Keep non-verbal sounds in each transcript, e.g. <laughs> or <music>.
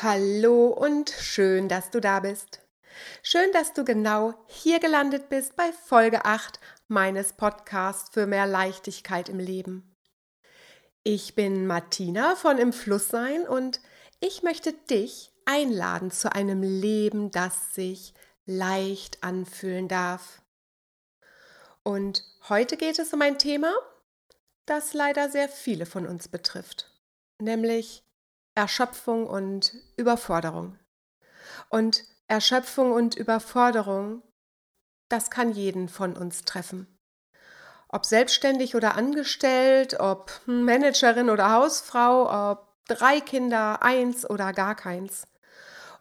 Hallo und schön, dass du da bist. Schön, dass du genau hier gelandet bist bei Folge 8 meines Podcasts für mehr Leichtigkeit im Leben. Ich bin Martina von Im Fluss sein und ich möchte dich einladen zu einem Leben, das sich leicht anfühlen darf. Und heute geht es um ein Thema, das leider sehr viele von uns betrifft, nämlich Erschöpfung und Überforderung. Und Erschöpfung und Überforderung, das kann jeden von uns treffen. Ob selbstständig oder angestellt, ob Managerin oder Hausfrau, ob drei Kinder, eins oder gar keins.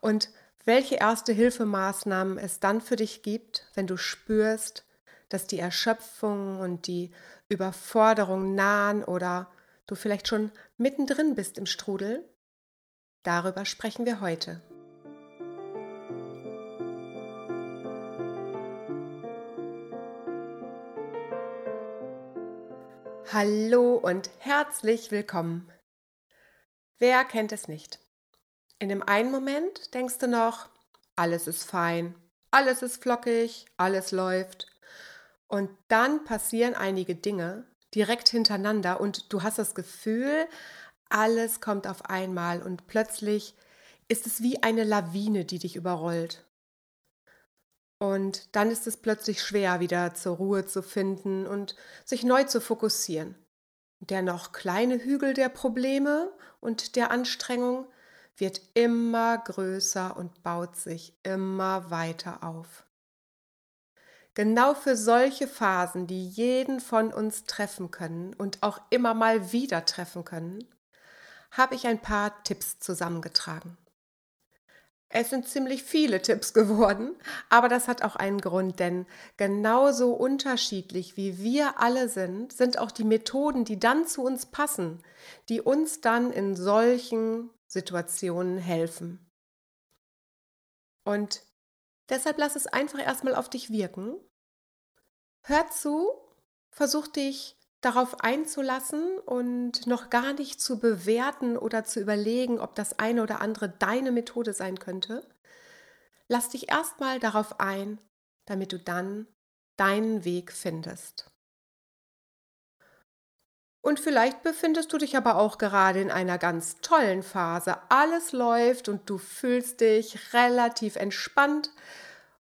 Und welche erste Hilfemaßnahmen es dann für dich gibt, wenn du spürst, dass die Erschöpfung und die Überforderung nahen oder du vielleicht schon mittendrin bist im Strudel? Darüber sprechen wir heute. Hallo und herzlich willkommen. Wer kennt es nicht? In dem einen Moment denkst du noch, alles ist fein, alles ist flockig, alles läuft. Und dann passieren einige Dinge direkt hintereinander und du hast das Gefühl, alles kommt auf einmal und plötzlich ist es wie eine Lawine, die dich überrollt. Und dann ist es plötzlich schwer, wieder zur Ruhe zu finden und sich neu zu fokussieren. Der noch kleine Hügel der Probleme und der Anstrengung wird immer größer und baut sich immer weiter auf. Genau für solche Phasen, die jeden von uns treffen können und auch immer mal wieder treffen können, habe ich ein paar Tipps zusammengetragen. Es sind ziemlich viele Tipps <laughs> geworden, aber das hat auch einen Grund, denn genauso unterschiedlich wie wir alle sind, sind auch die Methoden, die dann zu uns passen, die uns dann in solchen Situationen helfen. Und deshalb lass es einfach erstmal auf dich wirken. Hör zu, versuch dich darauf einzulassen und noch gar nicht zu bewerten oder zu überlegen, ob das eine oder andere deine Methode sein könnte. Lass dich erstmal darauf ein, damit du dann deinen Weg findest. Und vielleicht befindest du dich aber auch gerade in einer ganz tollen Phase. Alles läuft und du fühlst dich relativ entspannt.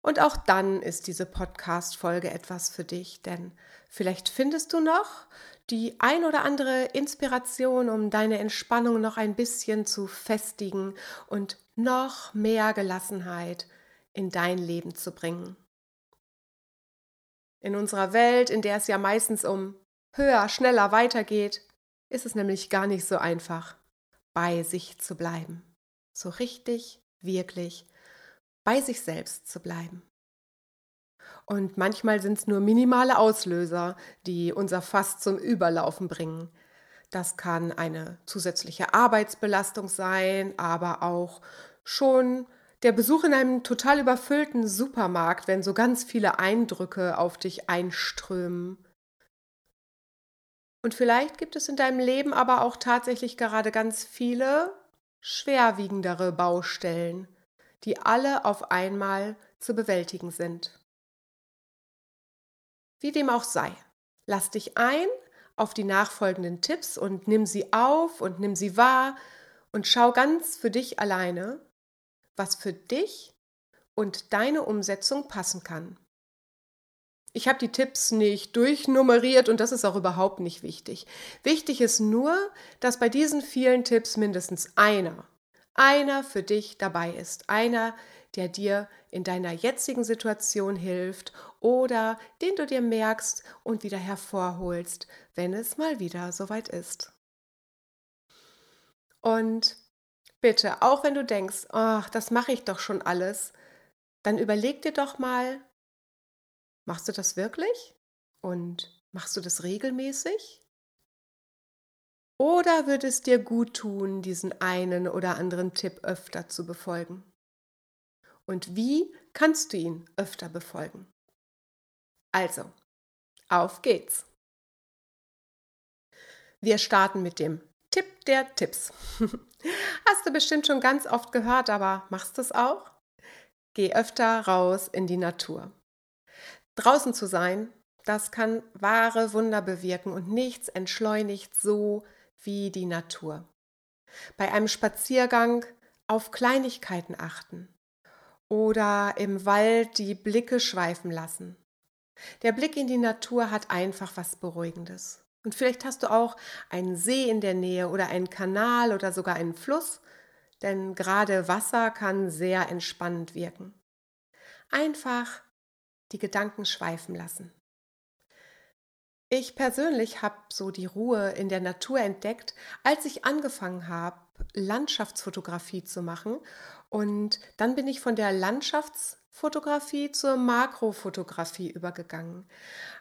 Und auch dann ist diese Podcast-Folge etwas für dich, denn vielleicht findest du noch die ein oder andere Inspiration, um deine Entspannung noch ein bisschen zu festigen und noch mehr Gelassenheit in dein Leben zu bringen. In unserer Welt, in der es ja meistens um höher, schneller weitergeht, ist es nämlich gar nicht so einfach, bei sich zu bleiben. So richtig, wirklich bei sich selbst zu bleiben. Und manchmal sind es nur minimale Auslöser, die unser Fass zum Überlaufen bringen. Das kann eine zusätzliche Arbeitsbelastung sein, aber auch schon der Besuch in einem total überfüllten Supermarkt, wenn so ganz viele Eindrücke auf dich einströmen. Und vielleicht gibt es in deinem Leben aber auch tatsächlich gerade ganz viele schwerwiegendere Baustellen, die alle auf einmal zu bewältigen sind. Wie dem auch sei, lass dich ein auf die nachfolgenden Tipps und nimm sie auf und nimm sie wahr und schau ganz für dich alleine, was für dich und deine Umsetzung passen kann. Ich habe die Tipps nicht durchnummeriert und das ist auch überhaupt nicht wichtig. Wichtig ist nur, dass bei diesen vielen Tipps mindestens einer, einer für dich dabei ist. Einer, der dir in deiner jetzigen Situation hilft oder den du dir merkst und wieder hervorholst, wenn es mal wieder soweit ist. Und bitte, auch wenn du denkst, ach, das mache ich doch schon alles, dann überleg dir doch mal, Machst du das wirklich? Und machst du das regelmäßig? Oder würde es dir gut tun, diesen einen oder anderen Tipp öfter zu befolgen? Und wie kannst du ihn öfter befolgen? Also, auf geht's! Wir starten mit dem Tipp der Tipps. <laughs> Hast du bestimmt schon ganz oft gehört, aber machst du es auch? Geh öfter raus in die Natur. Draußen zu sein, das kann wahre Wunder bewirken und nichts entschleunigt so wie die Natur. Bei einem Spaziergang auf Kleinigkeiten achten oder im Wald die Blicke schweifen lassen. Der Blick in die Natur hat einfach was Beruhigendes. Und vielleicht hast du auch einen See in der Nähe oder einen Kanal oder sogar einen Fluss, denn gerade Wasser kann sehr entspannend wirken. Einfach die Gedanken schweifen lassen. Ich persönlich habe so die Ruhe in der Natur entdeckt, als ich angefangen habe, Landschaftsfotografie zu machen. Und dann bin ich von der Landschaftsfotografie zur Makrofotografie übergegangen.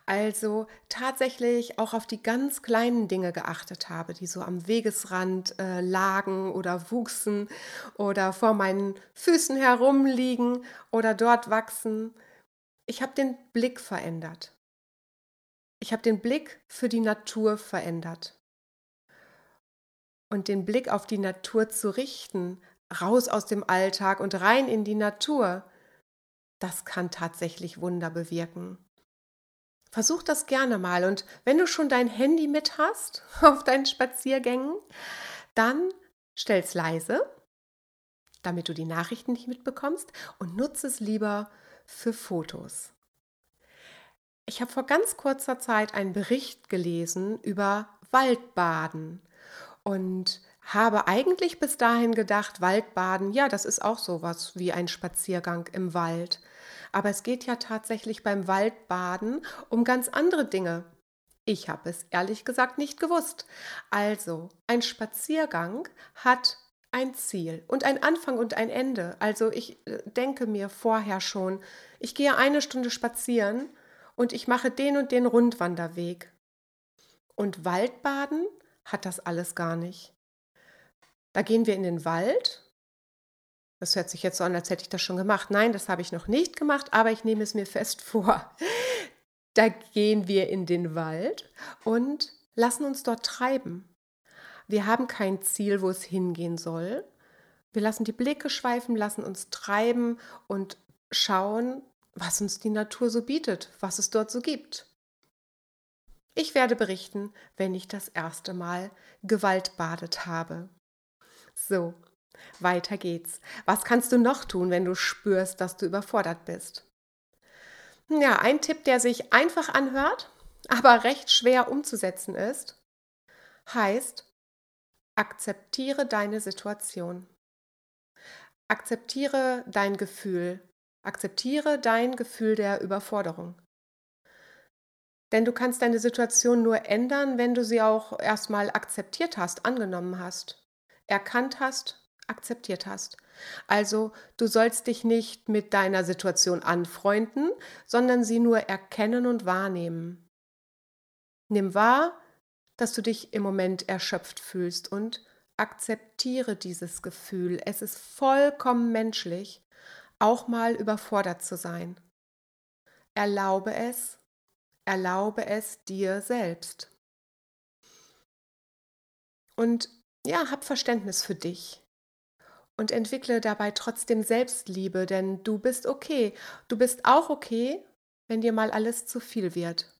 Also tatsächlich auch auf die ganz kleinen Dinge geachtet habe, die so am Wegesrand äh, lagen oder wuchsen oder vor meinen Füßen herumliegen oder dort wachsen. Ich habe den Blick verändert. Ich habe den Blick für die Natur verändert. Und den Blick auf die Natur zu richten, raus aus dem Alltag und rein in die Natur, das kann tatsächlich Wunder bewirken. Versuch das gerne mal und wenn du schon dein Handy mit hast <laughs> auf deinen Spaziergängen, dann stell's leise, damit du die Nachrichten nicht mitbekommst und nutze es lieber für Fotos. Ich habe vor ganz kurzer Zeit einen Bericht gelesen über Waldbaden und habe eigentlich bis dahin gedacht, Waldbaden, ja, das ist auch sowas wie ein Spaziergang im Wald. Aber es geht ja tatsächlich beim Waldbaden um ganz andere Dinge. Ich habe es ehrlich gesagt nicht gewusst. Also, ein Spaziergang hat ein Ziel und ein Anfang und ein Ende. Also ich äh, denke mir vorher schon, ich gehe eine Stunde spazieren und ich mache den und den Rundwanderweg. Und Waldbaden hat das alles gar nicht. Da gehen wir in den Wald. Das hört sich jetzt so an, als hätte ich das schon gemacht. Nein, das habe ich noch nicht gemacht, aber ich nehme es mir fest <laughs> vor. Da gehen wir in den Wald und lassen uns dort treiben. Wir haben kein Ziel, wo es hingehen soll. Wir lassen die Blicke schweifen, lassen uns treiben und schauen, was uns die Natur so bietet, was es dort so gibt. Ich werde berichten, wenn ich das erste Mal gewaltbadet habe. So, weiter geht's. Was kannst du noch tun, wenn du spürst, dass du überfordert bist? Ja, ein Tipp, der sich einfach anhört, aber recht schwer umzusetzen ist, heißt, akzeptiere deine Situation. Akzeptiere dein Gefühl, Akzeptiere dein Gefühl der Überforderung. Denn du kannst deine Situation nur ändern, wenn du sie auch erstmal akzeptiert hast, angenommen hast, erkannt hast, akzeptiert hast. Also du sollst dich nicht mit deiner Situation anfreunden, sondern sie nur erkennen und wahrnehmen. Nimm wahr, dass du dich im Moment erschöpft fühlst und akzeptiere dieses Gefühl. Es ist vollkommen menschlich auch mal überfordert zu sein. Erlaube es, erlaube es dir selbst. Und ja, hab Verständnis für dich und entwickle dabei trotzdem Selbstliebe, denn du bist okay. Du bist auch okay, wenn dir mal alles zu viel wird.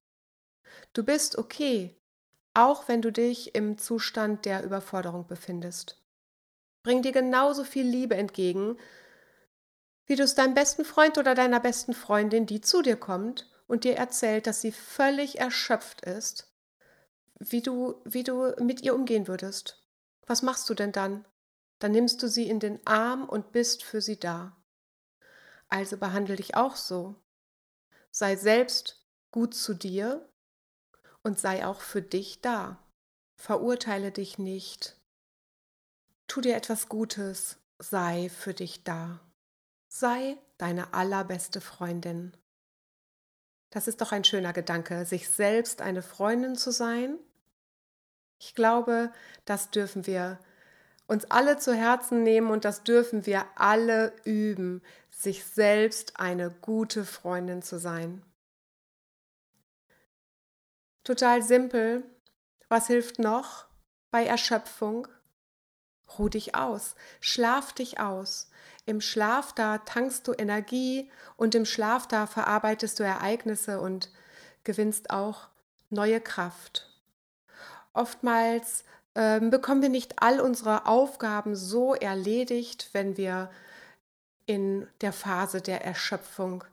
Du bist okay, auch wenn du dich im Zustand der Überforderung befindest. Bring dir genauso viel Liebe entgegen, wie du es deinem besten Freund oder deiner besten Freundin, die zu dir kommt und dir erzählt, dass sie völlig erschöpft ist, wie du, wie du mit ihr umgehen würdest. Was machst du denn dann? Dann nimmst du sie in den Arm und bist für sie da. Also behandle dich auch so. Sei selbst gut zu dir und sei auch für dich da. Verurteile dich nicht. Tu dir etwas Gutes, sei für dich da. Sei deine allerbeste Freundin. Das ist doch ein schöner Gedanke, sich selbst eine Freundin zu sein. Ich glaube, das dürfen wir uns alle zu Herzen nehmen und das dürfen wir alle üben, sich selbst eine gute Freundin zu sein. Total simpel. Was hilft noch? bei Erschöpfung? Ruh dich aus, schlaf dich aus. Im Schlaf da tankst du Energie und im Schlaf da verarbeitest du Ereignisse und gewinnst auch neue Kraft. Oftmals äh, bekommen wir nicht all unsere Aufgaben so erledigt, wenn wir in der Phase der Erschöpfung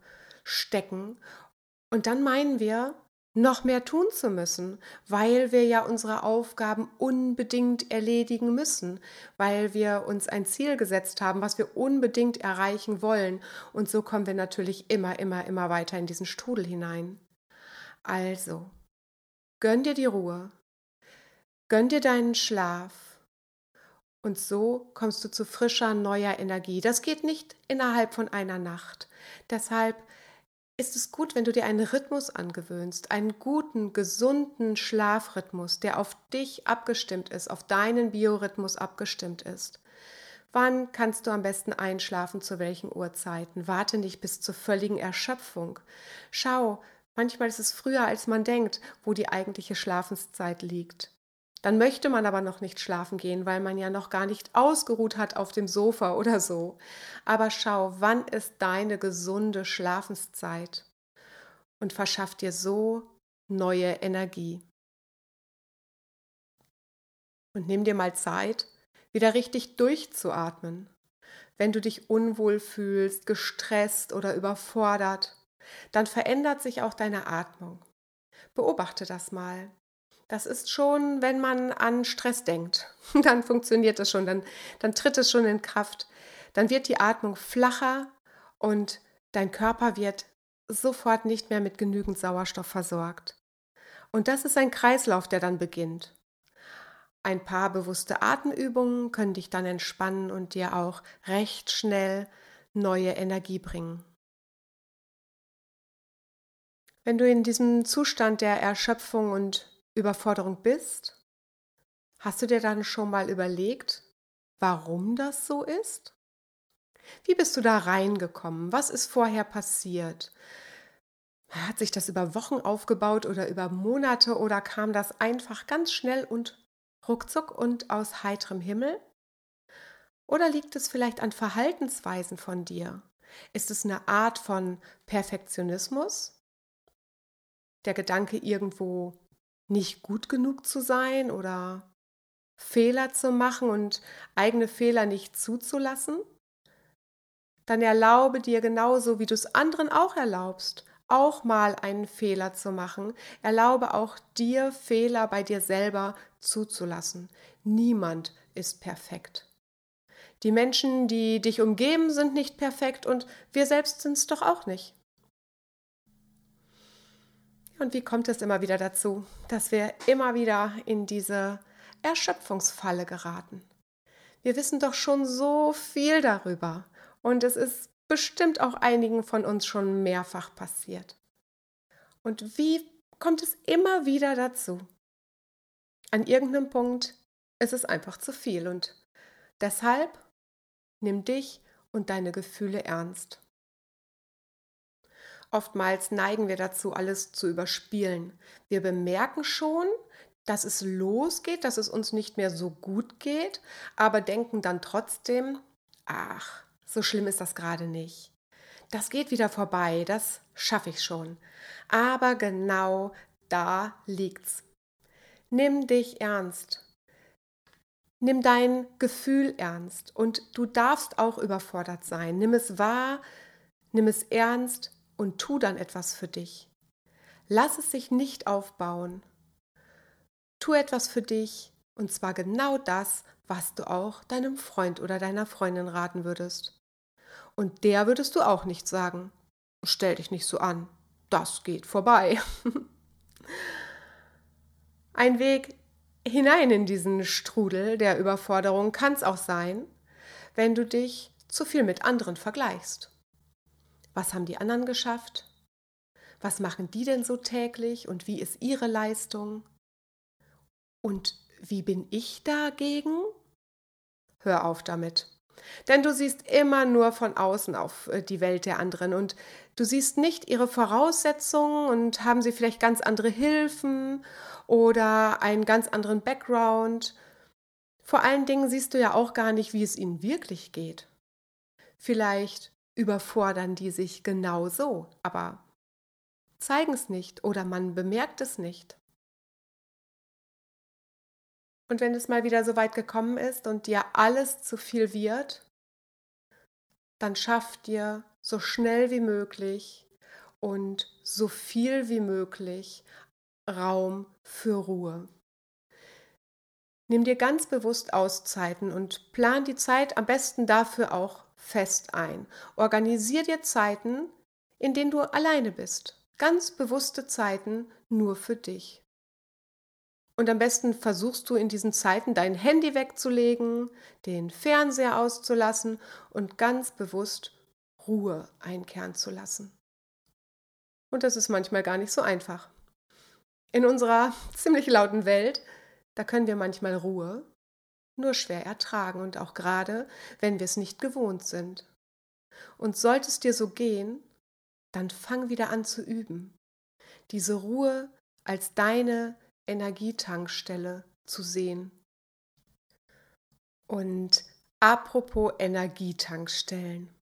stecken. Und dann meinen wir, noch mehr tun zu müssen, weil wir ja unsere Aufgaben unbedingt erledigen müssen, weil wir uns ein Ziel gesetzt haben, was wir unbedingt erreichen wollen. Und so kommen wir natürlich immer, immer, immer weiter in diesen Strudel hinein. Also, gönn dir die Ruhe, gönn dir deinen Schlaf. Und so kommst du zu frischer, neuer Energie. Das geht nicht innerhalb von einer Nacht. Deshalb ist es gut, wenn du dir einen Rhythmus angewöhnst, einen guten, gesunden Schlafrhythmus, der auf dich abgestimmt ist, auf deinen Biorhythmus abgestimmt ist. Wann kannst du am besten einschlafen, zu welchen Uhrzeiten? Warte nicht bis zur völligen Erschöpfung. Schau, manchmal ist es früher, als man denkt, wo die eigentliche Schlafenszeit liegt. Dann möchte man aber noch nicht schlafen gehen, weil man ja noch gar nicht ausgeruht hat auf dem Sofa oder so. Aber schau, wann ist deine gesunde Schlafenszeit und verschaff dir so neue Energie. Und nimm dir mal Zeit, wieder richtig durchzuatmen. Wenn du dich unwohl fühlst, gestresst oder überfordert, dann verändert sich auch deine Atmung. Beobachte das mal. Das ist schon, wenn man an Stress denkt, <laughs> dann funktioniert das schon, dann, dann tritt es schon in Kraft. Dann wird die Atmung flacher und dein Körper wird sofort nicht mehr mit genügend Sauerstoff versorgt. Und das ist ein Kreislauf, der dann beginnt. Ein paar bewusste Atemübungen können dich dann entspannen und dir auch recht schnell neue Energie bringen. Wenn du in diesem Zustand der Erschöpfung und Überforderung bist, hast du dir dann schon mal überlegt, warum das so ist? Wie bist du da reingekommen? Was ist vorher passiert? Hat sich das über Wochen aufgebaut oder über Monate oder kam das einfach ganz schnell und ruckzuck und aus heiterem Himmel? Oder liegt es vielleicht an Verhaltensweisen von dir? Ist es eine Art von Perfektionismus? Der Gedanke, irgendwo nicht gut genug zu sein oder Fehler zu machen und eigene Fehler nicht zuzulassen, dann erlaube dir genauso, wie du es anderen auch erlaubst, auch mal einen Fehler zu machen. Erlaube auch dir Fehler bei dir selber zuzulassen. Niemand ist perfekt. Die Menschen, die dich umgeben, sind nicht perfekt und wir selbst sind es doch auch nicht. Und wie kommt es immer wieder dazu, dass wir immer wieder in diese Erschöpfungsfalle geraten? Wir wissen doch schon so viel darüber und es ist bestimmt auch einigen von uns schon mehrfach passiert. Und wie kommt es immer wieder dazu? An irgendeinem Punkt ist es einfach zu viel und deshalb nimm dich und deine Gefühle ernst. Oftmals neigen wir dazu, alles zu überspielen. Wir bemerken schon, dass es losgeht, dass es uns nicht mehr so gut geht, aber denken dann trotzdem, ach, so schlimm ist das gerade nicht. Das geht wieder vorbei, das schaffe ich schon. Aber genau da liegt's. Nimm dich ernst. Nimm dein Gefühl ernst und du darfst auch überfordert sein. Nimm es wahr, nimm es ernst und tu dann etwas für dich. Lass es sich nicht aufbauen. Tu etwas für dich und zwar genau das, was du auch deinem Freund oder deiner Freundin raten würdest. Und der würdest du auch nicht sagen, stell dich nicht so an, das geht vorbei. <laughs> Ein Weg hinein in diesen Strudel der Überforderung kann es auch sein, wenn du dich zu viel mit anderen vergleichst. Was haben die anderen geschafft? Was machen die denn so täglich und wie ist ihre Leistung? Und wie bin ich dagegen? Hör auf damit. Denn du siehst immer nur von außen auf äh, die Welt der anderen und du siehst nicht ihre Voraussetzungen und haben sie vielleicht ganz andere Hilfen oder einen ganz anderen Background. Vor allen Dingen siehst du ja auch gar nicht, wie es ihnen wirklich geht. Vielleicht überfordern die sich genau so, aber zeigen es nicht oder man bemerkt es nicht. Und wenn es mal wieder so weit gekommen ist und dir alles zu viel wird, dann schaff dir so schnell wie möglich und so viel wie möglich Raum für Ruhe. Nimm dir ganz bewusst Auszeiten und plan die Zeit am besten dafür auch fest ein. Organisier dir Zeiten, in denen du alleine bist. Ganz bewusste Zeiten nur für dich. Und am besten versuchst du in diesen Zeiten dein Handy wegzulegen, den Fernseher auszulassen und ganz bewusst Ruhe einkehren zu lassen. Und das ist manchmal gar nicht so einfach. In unserer <laughs> ziemlich lauten Welt, da können wir manchmal Ruhe nur schwer ertragen und auch gerade, wenn wir es nicht gewohnt sind. Und sollte es dir so gehen, dann fang wieder an zu üben. Diese Ruhe als deine Energietankstelle zu sehen. Und apropos Energietankstellen.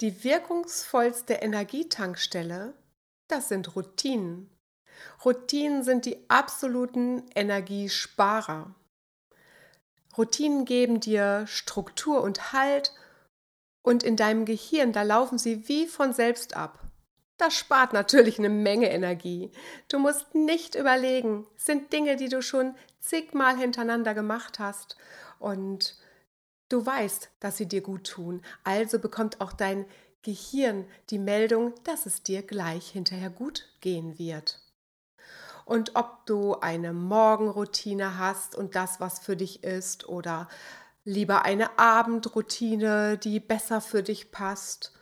Die wirkungsvollste Energietankstelle, das sind Routinen. Routinen sind die absoluten Energiesparer. Routinen geben dir Struktur und Halt und in deinem Gehirn, da laufen sie wie von selbst ab. Das spart natürlich eine Menge Energie. Du musst nicht überlegen, sind Dinge, die du schon zigmal hintereinander gemacht hast und du weißt, dass sie dir gut tun. Also bekommt auch dein Gehirn die Meldung, dass es dir gleich hinterher gut gehen wird. Und ob du eine Morgenroutine hast und das, was für dich ist, oder lieber eine Abendroutine, die besser für dich passt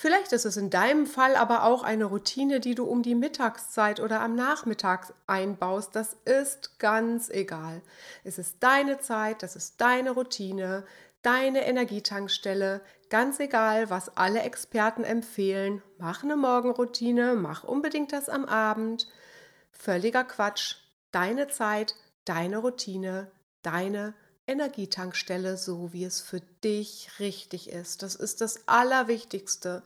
Vielleicht ist es in deinem Fall aber auch eine Routine, die du um die Mittagszeit oder am Nachmittag einbaust. Das ist ganz egal. Es ist deine Zeit, das ist deine Routine, deine Energietankstelle. Ganz egal, was alle Experten empfehlen. Mach eine Morgenroutine, mach unbedingt das am Abend. Völliger Quatsch. Deine Zeit, deine Routine, deine. Energietankstelle, so wie es für dich richtig ist. Das ist das Allerwichtigste.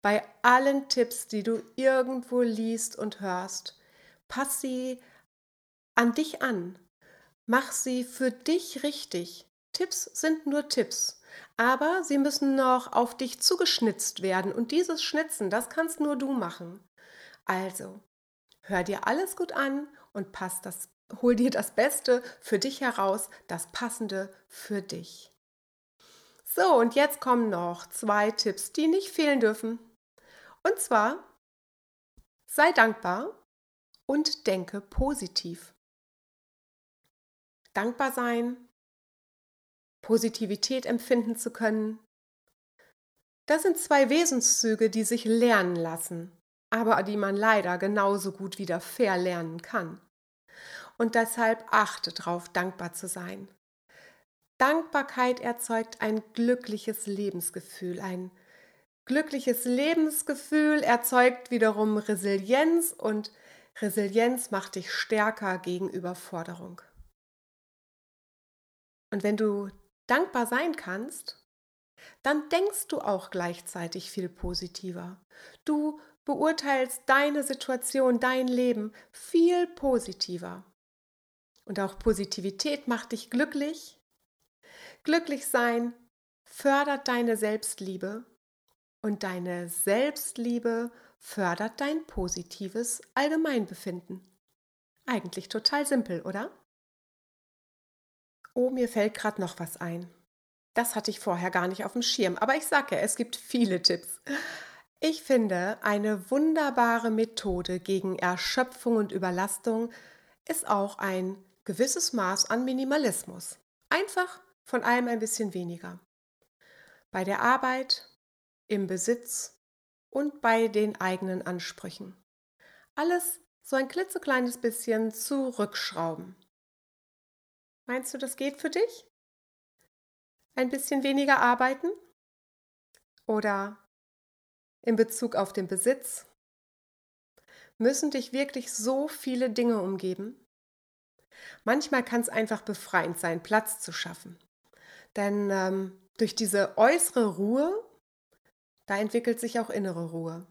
Bei allen Tipps, die du irgendwo liest und hörst, pass sie an dich an. Mach sie für dich richtig. Tipps sind nur Tipps, aber sie müssen noch auf dich zugeschnitzt werden und dieses Schnitzen, das kannst nur du machen. Also, hör dir alles gut an und pass das hol dir das Beste für dich heraus, das Passende für dich. So, und jetzt kommen noch zwei Tipps, die nicht fehlen dürfen. Und zwar, sei dankbar und denke positiv. Dankbar sein, Positivität empfinden zu können, das sind zwei Wesenszüge, die sich lernen lassen, aber die man leider genauso gut wieder verlernen kann und deshalb achte darauf, dankbar zu sein. Dankbarkeit erzeugt ein glückliches Lebensgefühl. Ein glückliches Lebensgefühl erzeugt wiederum Resilienz und Resilienz macht dich stärker gegen Überforderung. Und wenn du dankbar sein kannst, dann denkst du auch gleichzeitig viel positiver. Du beurteilst deine Situation, dein Leben viel positiver. Und auch Positivität macht dich glücklich. Glücklich sein fördert deine Selbstliebe und deine Selbstliebe fördert dein positives Allgemeinbefinden. Eigentlich total simpel, oder? Oh, mir fällt gerade noch was ein. Das hatte ich vorher gar nicht auf dem Schirm, aber ich sage ja, es gibt viele Tipps. Ich finde, eine wunderbare Methode gegen Erschöpfung und Überlastung ist auch ein gewisses Maß an Minimalismus. Einfach von allem ein bisschen weniger. Bei der Arbeit, im Besitz und bei den eigenen Ansprüchen. Alles so ein klitzekleines bisschen zurückschrauben. Meinst du, das geht für dich? Ein bisschen weniger arbeiten? Oder in Bezug auf den Besitz? Müssen dich wirklich so viele Dinge umgeben? Manchmal kann es einfach befreiend sein, Platz zu schaffen. Denn ähm, durch diese äußere Ruhe, da entwickelt sich auch innere Ruhe.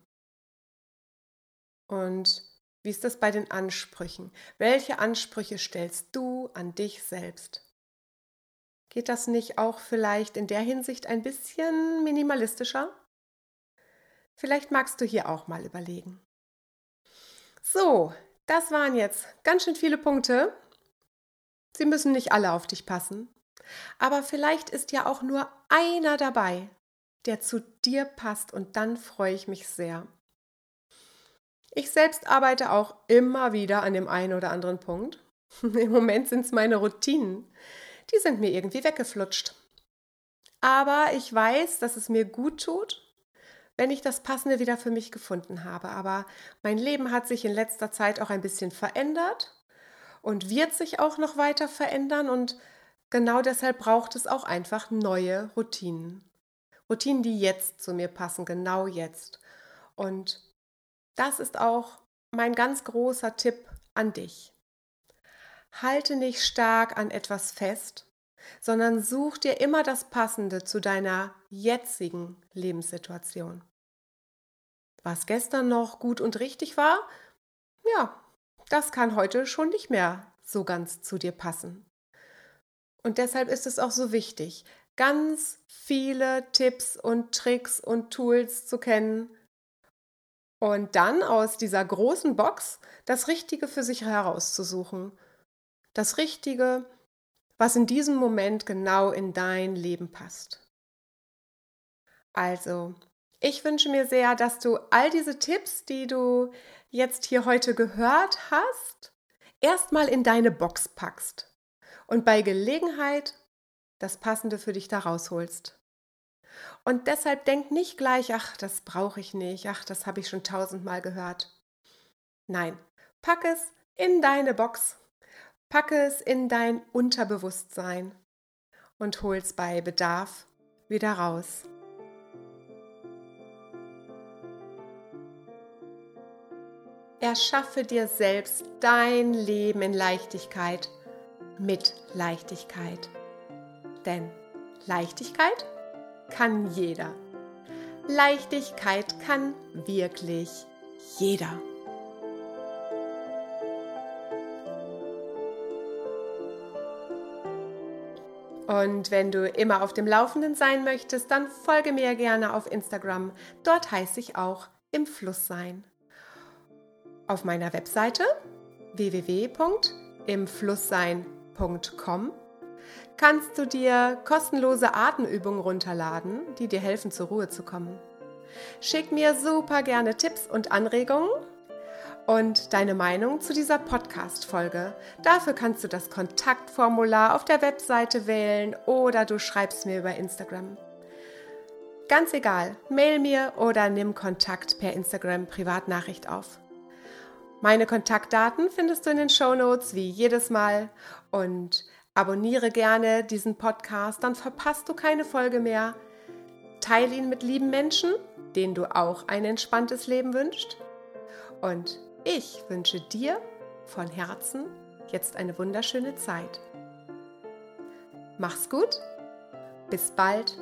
Und wie ist das bei den Ansprüchen? Welche Ansprüche stellst du an dich selbst? Geht das nicht auch vielleicht in der Hinsicht ein bisschen minimalistischer? Vielleicht magst du hier auch mal überlegen. So, das waren jetzt ganz schön viele Punkte. Sie müssen nicht alle auf dich passen. Aber vielleicht ist ja auch nur einer dabei, der zu dir passt und dann freue ich mich sehr. Ich selbst arbeite auch immer wieder an dem einen oder anderen Punkt. <laughs> Im Moment sind es meine Routinen. Die sind mir irgendwie weggeflutscht. Aber ich weiß, dass es mir gut tut, wenn ich das Passende wieder für mich gefunden habe. Aber mein Leben hat sich in letzter Zeit auch ein bisschen verändert und wird sich auch noch weiter verändern. Und genau deshalb braucht es auch einfach neue Routinen. Routinen, die jetzt zu mir passen, genau jetzt. Und das ist auch mein ganz großer Tipp an dich. Halte nicht stark an etwas fest, sondern such dir immer das Passende zu deiner jetzigen Lebenssituation. Was gestern noch gut und richtig war, ja, das kann heute schon nicht mehr so ganz zu dir passen. Und deshalb ist es auch so wichtig, ganz viele Tipps und Tricks und Tools zu kennen, und dann aus dieser großen Box das Richtige für sich herauszusuchen. Das Richtige, was in diesem Moment genau in dein Leben passt. Also, ich wünsche mir sehr, dass du all diese Tipps, die du jetzt hier heute gehört hast, erstmal in deine Box packst und bei Gelegenheit das Passende für dich da rausholst. Und deshalb denk nicht gleich, ach, das brauche ich nicht, ach, das habe ich schon tausendmal gehört. Nein, pack es in deine Box, pack es in dein Unterbewusstsein und hol es bei Bedarf wieder raus. Erschaffe dir selbst dein Leben in Leichtigkeit mit Leichtigkeit. Denn Leichtigkeit kann jeder. Leichtigkeit kann wirklich jeder. Und wenn du immer auf dem Laufenden sein möchtest, dann folge mir gerne auf Instagram. Dort heiße ich auch im Fluss sein. Auf meiner Webseite www.imflusssein.com kannst du dir kostenlose Atemübungen runterladen, die dir helfen, zur Ruhe zu kommen. Schick mir super gerne Tipps und Anregungen und deine Meinung zu dieser Podcast-Folge. Dafür kannst du das Kontaktformular auf der Webseite wählen oder du schreibst mir über Instagram. Ganz egal, mail mir oder nimm Kontakt per Instagram Privatnachricht auf. Meine Kontaktdaten findest du in den Show Notes wie jedes Mal und Abonniere gerne diesen Podcast, dann verpasst du keine Folge mehr. Teile ihn mit lieben Menschen, denen du auch ein entspanntes Leben wünschst. Und ich wünsche dir von Herzen jetzt eine wunderschöne Zeit. Mach's gut, bis bald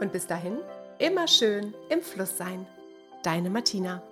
und bis dahin immer schön im Fluss sein. Deine Martina.